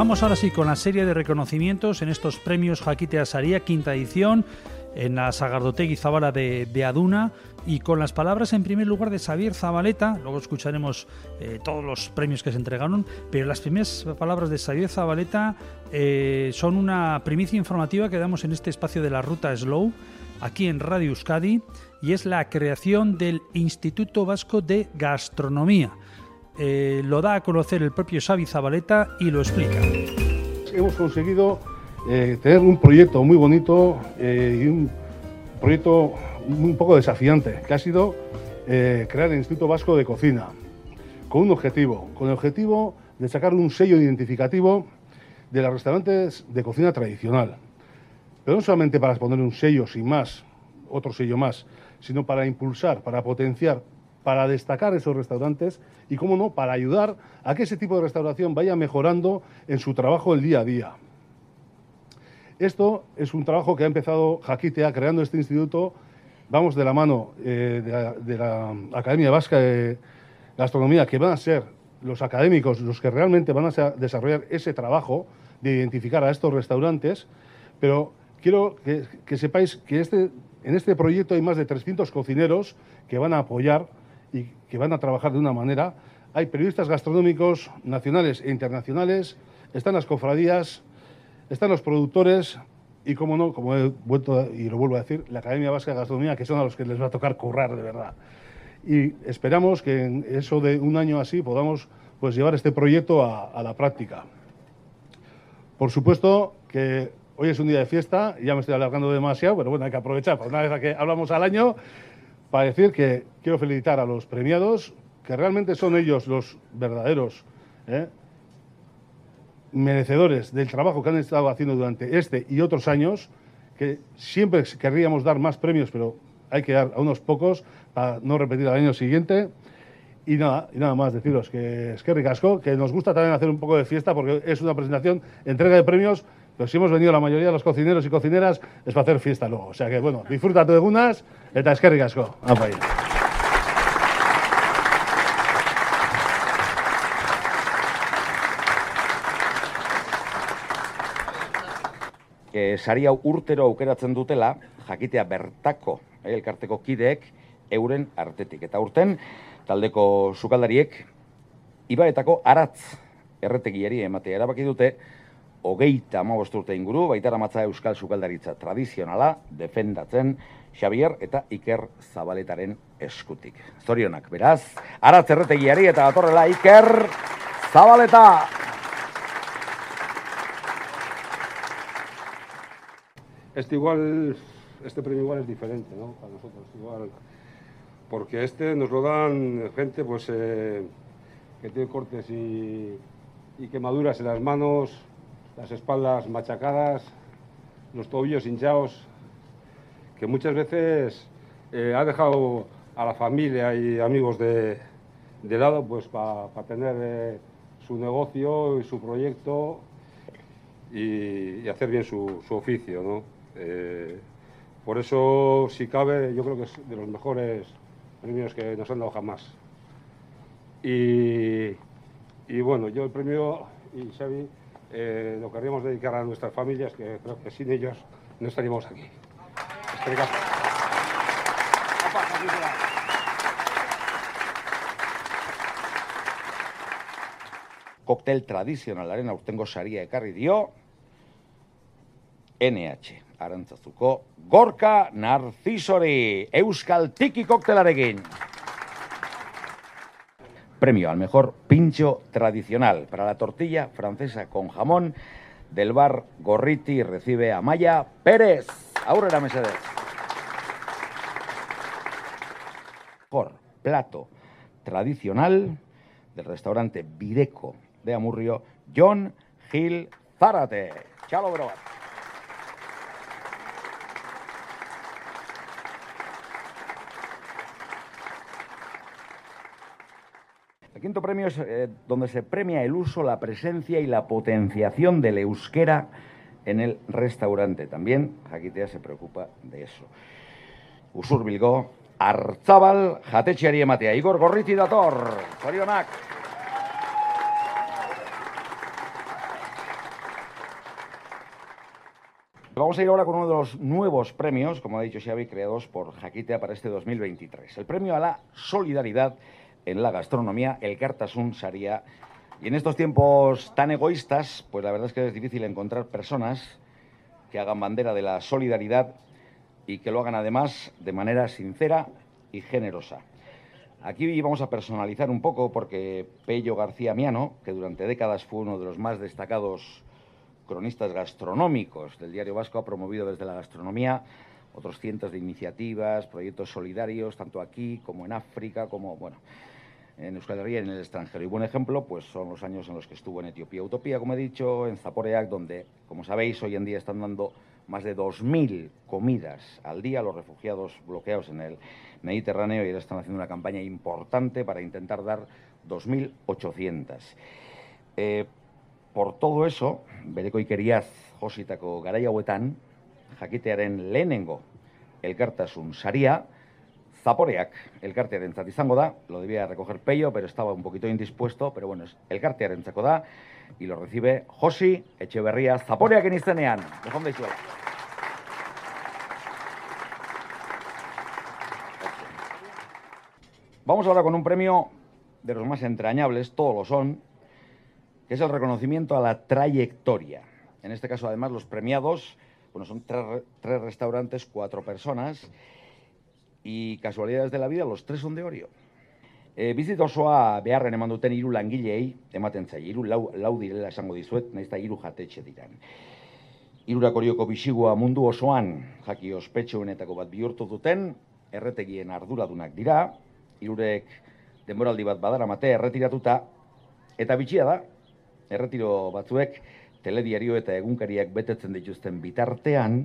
Vamos ahora sí con la serie de reconocimientos en estos premios Jaquite Asaría, quinta edición, en la Sagardotegui Zabala de, de, Aduna, y con las palabras en primer lugar de Xavier Zabaleta, luego escucharemos eh, todos los premios que se entregaron, pero las primeras palabras de Xavier Zabaleta eh, son una primicia informativa que damos en este espacio de la ruta Slow, aquí en Radio Euskadi, y es la creación del Instituto Vasco de Gastronomía. Eh, lo da a conocer el propio Xavi Zabaleta y lo explica. Hemos conseguido eh, tener un proyecto muy bonito eh, y un proyecto un poco desafiante, que ha sido eh, crear el Instituto Vasco de Cocina, con un objetivo, con el objetivo de sacar un sello identificativo de los restaurantes de cocina tradicional. Pero no solamente para poner un sello sin más, otro sello más, sino para impulsar, para potenciar, para destacar esos restaurantes y, cómo no, para ayudar a que ese tipo de restauración vaya mejorando en su trabajo el día a día. Esto es un trabajo que ha empezado Jaquitea creando este instituto. Vamos de la mano eh, de, la, de, la, Academia Vasca de Gastronomía, que van a ser los académicos los que realmente van a desarrollar ese trabajo de identificar a estos restaurantes. Pero quiero que, que sepáis que este, en este proyecto hay más de 300 cocineros que van a apoyar y que van a trabajar de una manera. Hay periodistas gastronómicos nacionales e internacionales, están las cofradías, están los productores y, como no, como he vuelto y lo vuelvo a decir, la Academia Vasca de Gastronomía, que son a los que les va a tocar currar de verdad. Y esperamos que en eso de un año así podamos pues, llevar este proyecto a, la práctica. Por supuesto que hoy es un día de fiesta, ya me estoy alargando demasiado, pero bueno, hay que aprovechar, por una vez que hablamos al año, para decir que quiero felicitar a los premiados, que realmente son ellos los verdaderos ¿eh? merecedores del trabajo que han estado haciendo durante este y otros años, que siempre querríamos dar más premios, pero hay que dar a unos pocos para no repetir al año siguiente. Y nada, y nada más deciros que es que ricasco, que nos gusta también hacer un poco de fiesta porque es una presentación, entrega de premios, pero si hemos venido la mayoría de los cocineros y cocineras es para hacer fiesta luego. O sea que bueno, disfruta de unas, eta eskerrik asko. Apa, e, sari hau urtero aukeratzen dutela, jakitea bertako elkarteko kideek euren artetik. Eta urten, taldeko sukaldariek, ibaetako aratz erretegiari ematea erabaki dute, hogeita urte inguru, baitara matza euskal sukaldaritza tradizionala, defendatzen, Xavier eta Iker Zabaletaren eskutik. Zorionak, beraz, aratz erretegiari eta atorrela Iker Zabaleta! Este igual, este premio igual es diferente, ¿no? Para nosotros, igual. Porque este nos lo dan gente, pues, eh, que tiene cortes y, y quemaduras en las manos, las espaldas machacadas, los tobillos hinchados, que muchas veces eh, ha dejado a la familia y amigos de, de lado, pues, para pa tener eh, su negocio y su proyecto y, hacer bien su, su oficio, ¿no? Eh, por eso, si cabe, yo creo que es de los mejores premios que nos han dado jamás. Y, y bueno, yo el premio y Xavi eh, lo querríamos dedicar a nuestras familias, que creo que sin ellos no estaríamos aquí. Koktel tradizionalaren aurtengo saria ekarri dio NH. Arantzazuko Gorka Narcisori Euskal Tiki Koktelarekin. Premio al mejor pincho tradicional para la tortilla francesa con jamón del bar Gorriti recibe a Maya Pérez. Aurrera Mesedez. Mejor plato tradicional del restaurante Videco de Amurrio, John Gil Zárate. Chalo, bro. El quinto premio es eh, donde se premia el uso, la presencia y la potenciación del euskera en el restaurante. También Jaquitea se preocupa de eso. Usur Bilgo, Artzabal, jatetxeari ematea. Igor Gorriti dator, zorionak. Vamos a ir ahora con uno de los nuevos premios, como ha dicho Xavi, creados por Jaquitea para este 2023. El premio a la solidaridad en la gastronomía, el Cartasun Saria. Y en estos tiempos tan egoístas, pues la verdad es que es difícil encontrar personas que hagan bandera de la solidaridad y que lo hagan además de manera sincera y generosa. Aquí vamos a personalizar un poco porque Pello García Miano, que durante décadas fue uno de los más destacados cronistas gastronómicos del Diario Vasco, ha promovido desde la gastronomía otros cientos de iniciativas, proyectos solidarios, tanto aquí como en África, como, bueno, en Euskal Herria y en el extranjero. Y buen ejemplo, pues son los años en los que estuvo en Etiopía Utopía, como he dicho, en Zaporeac, donde, como sabéis, hoy en día están dando más de 2.000 comidas al día a los refugiados bloqueados en el Mediterráneo y ahora están haciendo una campaña importante para intentar dar 2.800. Eh, por todo eso, bereko ikeriaz jositako garai hauetan, jakitearen lehenengo elkartasun saria, Zaporeak elkartearentzat izango da, lo debía recoger Pello, pero estaba un poquito indispuesto, pero bueno, es elkartearentzako da, y lo recibe Josi Echeverría Zaporeak en izenean. Dejon daizuela. Vamos ahora con un premio de los más entrañables, todos lo son, que es el reconocimiento a la trayectoria. En este caso, además, los premiados, bueno, son tres restaurantes, cuatro personas, y casualidades de la vida, los tres son de Orio. E, bizit osoa beharren eman duten hiru langilei, ematen zai, hiru lau, lau direla esango dizuet, nahiz da hiru jatetxe diran. Hirurak orioko bisigua mundu osoan, jaki ospetxoenetako bat bihurtu duten, erretegien arduradunak dira, hirurek denboraldi bat badaramate erretiratuta, eta bitxia da, erretiro batzuek telediario eta egunkariak betetzen dituzten bitartean,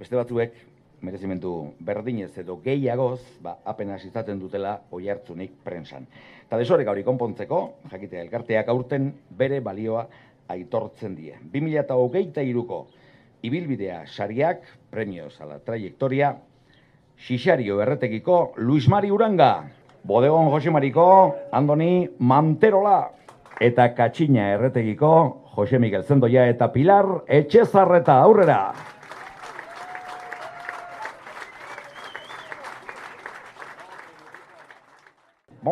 beste batzuek merezimentu berdinez edo gehiagoz, ba, apenas izaten dutela oi hartzunik prensan. Eta desorek hori konpontzeko, jakitea elkarteak aurten bere balioa aitortzen die. 2008 iruko ibilbidea sariak, premios a la trayectoria, Xixario erretekiko Luis Mari Uranga, Bodegon Jose Mariko, Andoni Manterola, eta Katxina erretekiko Jose Miguel Zendoia eta Pilar Etxezarreta aurrera.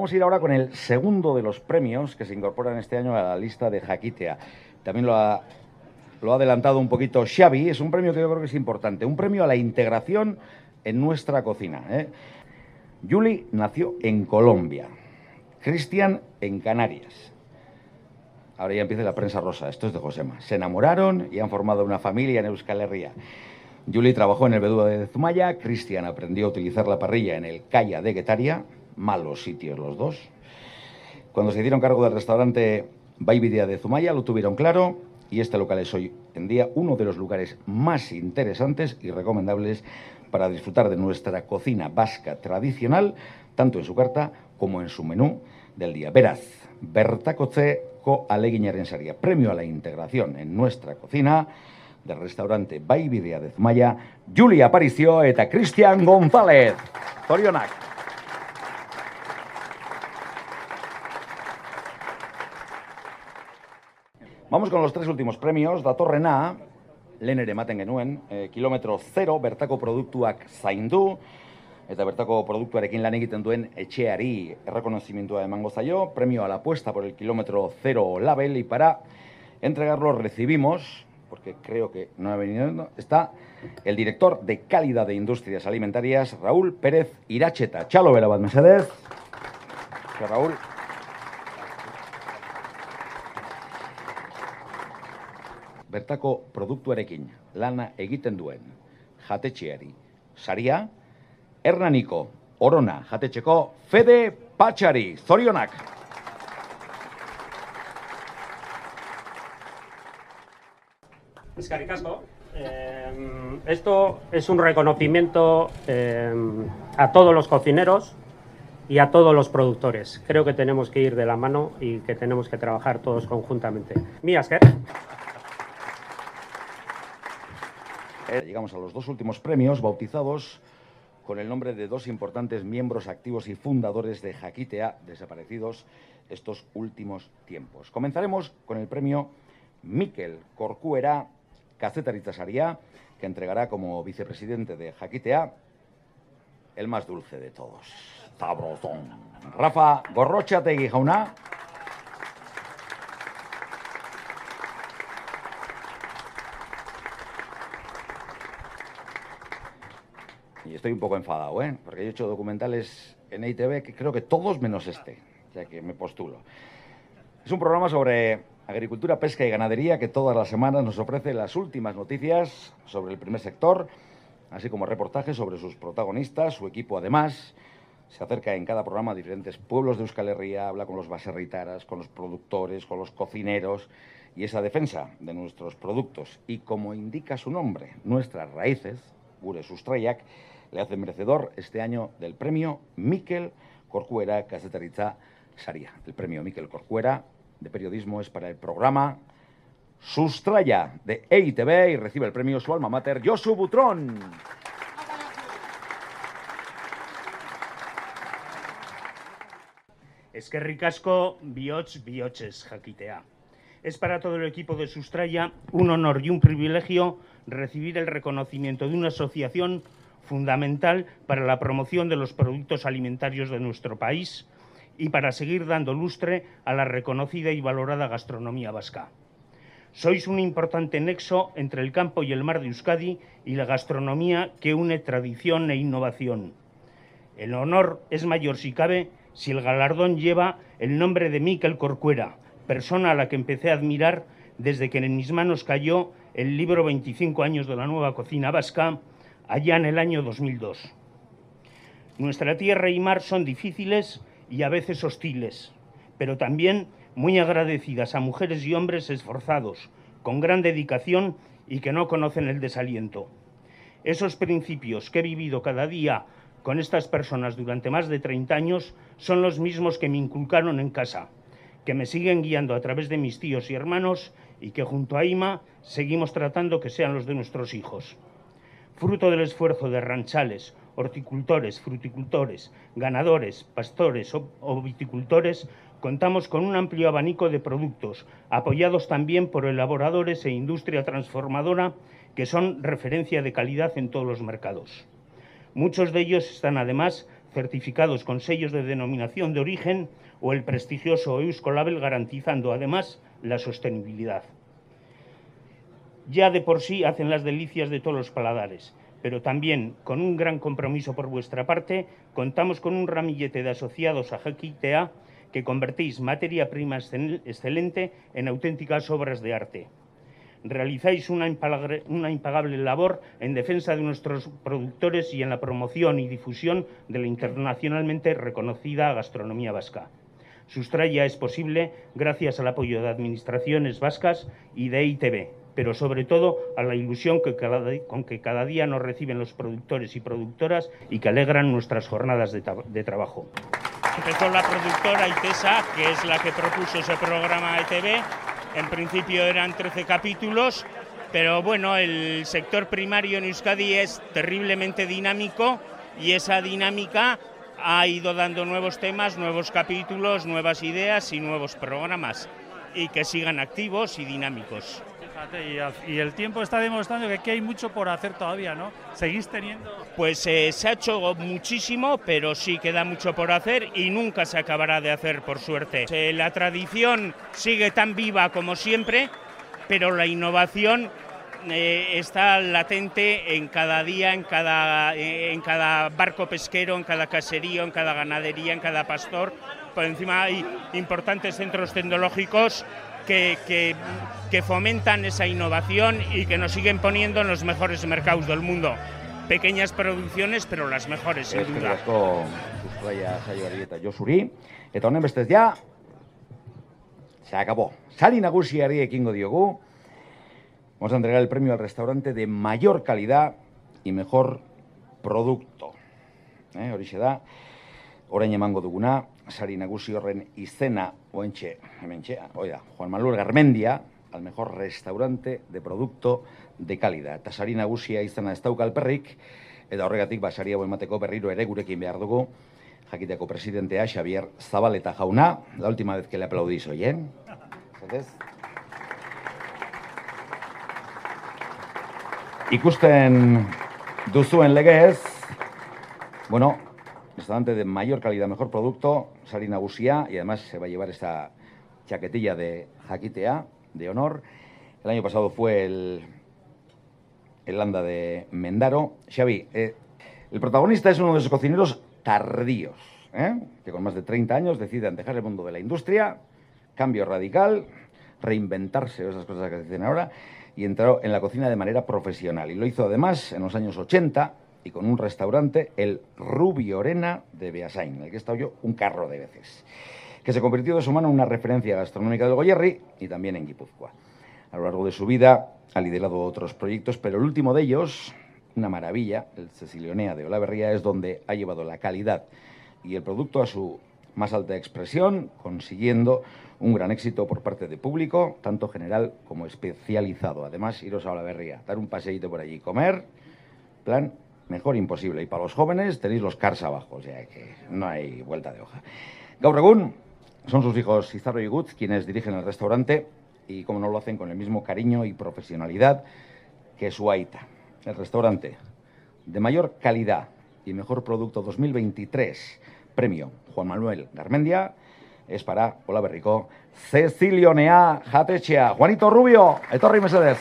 Vamos a ir ahora con el segundo de los premios que se incorporan este año a la lista de Jaquitea. También lo ha, lo ha adelantado un poquito Xavi, es un premio que yo creo que es importante, un premio a la integración en nuestra cocina. ¿eh? Yuli nació en Colombia, Cristian en Canarias. Ahora ya empieza la prensa rosa, esto es de Josema. Se enamoraron y han formado una familia en Euskal Herria. Yuli trabajó en el Bedúa de Zumaya, Cristian aprendió a utilizar la parrilla en el Calla de Guetaria, malos sitios los dos. Cuando se dieron cargo del restaurante Baibidea de Zumaya lo tuvieron claro y este local es hoy en día uno de los lugares más interesantes y recomendables para disfrutar de nuestra cocina vasca tradicional, tanto en su carta como en su menú del día. Veraz, Bertakotzeko aleginaren saria, premio a la integración en nuestra cocina del restaurante Baibidea de Zumaya, Julia Aparicio eta Cristian González. Zorionak. Vamos con los tres últimos premios. Datorrena, lehen ere ematen genuen, eh, kilometro zero, bertako produktuak zaindu, eta bertako produktuarekin lan egiten duen etxeari errekonozimientua emango zaio, premio a la apuesta por el kilómetro cero label, y para entregarlo recibimos, porque creo que no ha venido, está el director de calidad de industrias alimentarias, Raúl Pérez Iracheta. Chalo, bera bat, mesedez. Raúl. Bertako produktuarekin lana egiten duen jatetxeari saria, Hernaniko Orona jatetxeko Fede Patxari, zorionak! Eskerrik asko. Eh, esto es un reconocimiento eh, a todos los cocineros y a todos los productores. Creo que tenemos que ir de la mano y que tenemos que trabajar todos conjuntamente. Mi asker. Llegamos a los dos últimos premios bautizados con el nombre de dos importantes miembros activos y fundadores de Jaquitea, desaparecidos estos últimos tiempos. Comenzaremos con el premio Miquel Corcuera Cacetaritza Saria, que entregará como vicepresidente de Jaquitea el más dulce de todos. Sabrosón. Rafa Gorrocha jauna. Estoy un poco enfadado, ¿eh? Porque he hecho documentales en ITV que creo que todos menos este, ya que me postulo. Es un programa sobre agricultura, pesca y ganadería que todas las semanas nos ofrece las últimas noticias sobre el primer sector, así como reportajes sobre sus protagonistas, su equipo además. Se acerca en cada programa a diferentes pueblos de Euskal Herria, habla con los baserritaras, con los productores, con los cocineros y esa defensa de nuestros productos y como indica su nombre, nuestras raíces, Gure Sustraiak, le hace merecedor este año del premio Miquel Corcuera Casetaritza Saria. El premio Miquel Corcuera de periodismo es para el programa Sustraya de EITV y recibe el premio su alma mater Josu Butrón. Es que ricasco bioch bioches jaquitea. Es para todo el equipo de Sustraya un honor y un privilegio recibir el reconocimiento de una asociación fundamental para la promoción de los productos alimentarios de nuestro país y para seguir dando lustre a la reconocida y valorada gastronomía vasca. Sois un importante nexo entre el campo y el mar de Euskadi y la gastronomía que une tradición e innovación. El honor es mayor si cabe si el galardón lleva el nombre de Miquel Corcuera, persona a la que empecé a admirar desde que en mis manos cayó el libro 25 años de la nueva cocina vasca, allá en el año 2002. Nuestra tierra y mar son difíciles y a veces hostiles, pero también muy agradecidas a mujeres y hombres esforzados, con gran dedicación y que no conocen el desaliento. Esos principios que he vivido cada día con estas personas durante más de 30 años son los mismos que me inculcaron en casa, que me siguen guiando a través de mis tíos y hermanos y que junto a Ima seguimos tratando que sean los de nuestros hijos. Fruto del esfuerzo de ranchales, horticultores, fruticultores, ganadores, pastores o, viticultores, contamos con un amplio abanico de productos, apoyados también por elaboradores e industria transformadora que son referencia de calidad en todos los mercados. Muchos de ellos están además certificados con sellos de denominación de origen o el prestigioso Euskolabel garantizando además la sostenibilidad. Ya de por sí hacen las delicias de todos los paladares pero también con un gran compromiso por vuestra parte, contamos con un ramillete de asociados a que convertís materia prima excelente en auténticas obras de arte. Realizáis una impagable, una impagable, labor en defensa de nuestros productores y en la promoción y difusión de la internacionalmente reconocida gastronomía vasca. Sustraya es posible gracias al apoyo de administraciones vascas y de ITV, pero sobre todo a la ilusión que con que cada día nos reciben los productores y productoras y que alegran nuestras jornadas de, de trabajo. Empezó la productora ITESA, que es la que propuso ese programa de TV. En principio eran 13 capítulos, pero bueno, el sector primario en Euskadi es terriblemente dinámico y esa dinámica ha ido dando nuevos temas, nuevos capítulos, nuevas ideas y nuevos programas y que sigan activos y dinámicos y, el tiempo está demostrando que aquí hay mucho por hacer todavía, ¿no? ¿Seguís teniendo...? Pues eh, se ha hecho muchísimo, pero sí queda mucho por hacer y nunca se acabará de hacer, por suerte. Eh, la tradición sigue tan viva como siempre, pero la innovación eh, está latente en cada día, en cada, en cada barco pesquero, en cada caserío, en cada ganadería, en cada pastor. Por encima hay importantes centros tecnológicos que, que, fomentan esa innovación y que nos siguen poniendo en los mejores mercados del mundo. Pequeñas producciones, pero las mejores, sin duda. eta honen bestez ja, se acabó. Sari nagusiari ekingo diogu. Vamos a entregar el premio al restaurante de mayor calidad y mejor producto. Eh, horixe da, orain emango duguna, sari nagusi horren izena oentxe, hementxe, oida, Juan Manuel Garmendia, al mejor restaurante de producto de calidad. Eta sari nagusia izena ez dauka alperrik, eta horregatik basari hau emateko berriro ere gurekin behar dugu, jakiteko presidentea Xavier Zabaleta jauna, la última vez que le aplaudís hoy, eh? ikusten duzuen legez, bueno, restaurante de mayor calidad, mejor producto, Sari Nagusia, y además se va a llevar esta chaquetilla de Jaquitea, de honor. El año pasado fue el, el Landa de Mendaro. Xavi, eh, el protagonista es uno de esos cocineros tardíos, ¿eh? que con más de 30 años deciden dejar el mundo de la industria, cambio radical, reinventarse, esas cosas que dicen ahora, y entró en la cocina de manera profesional. Y lo hizo además en los años 80 y con un restaurante, el Rubio Orena de Beasain, en el que he estado yo un carro de veces, que se convirtió de su mano en una referencia gastronómica del Goyerri y también en Guipúzcoa. A lo largo de su vida ha liderado otros proyectos, pero el último de ellos, una maravilla, el Cecilionea de Olaverría, es donde ha llevado la calidad y el producto a su más alta expresión, consiguiendo un gran éxito por parte de público, tanto general como especializado. Además, iros a Olaverría, dar un paseíto por allí, comer, plan mejor imposible. Y para los jóvenes tenéis los cars abajo, o sea que no hay vuelta de hoja. Gaur son sus hijos Izarro y Gut quienes dirigen el restaurante y como no lo hacen con el mismo cariño y profesionalidad que su Aita. El restaurante de mayor calidad y mejor producto 2023, premio Juan Manuel Garmendia, es para Hola Berrico, Cecilio Nea Jatechea, Juanito Rubio, Etorri Mercedes.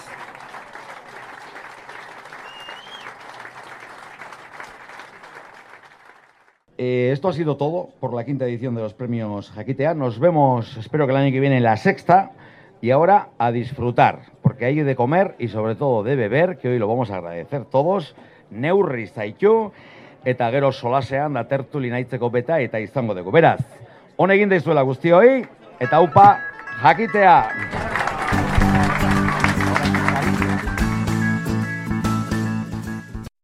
Eh, esto ha sido todo por la quinta edición de los premios Jaquitea. Nos vemos, espero que el año que viene, en la sexta. Y ahora a disfrutar, porque hay de comer y sobre todo de beber, que hoy lo vamos a agradecer todos. Neurri zaitu, eta gero solasean da tertuli naitzeko beta eta izango dugu. Beraz, hon egin daizuela guztioi, eta upa jakitea!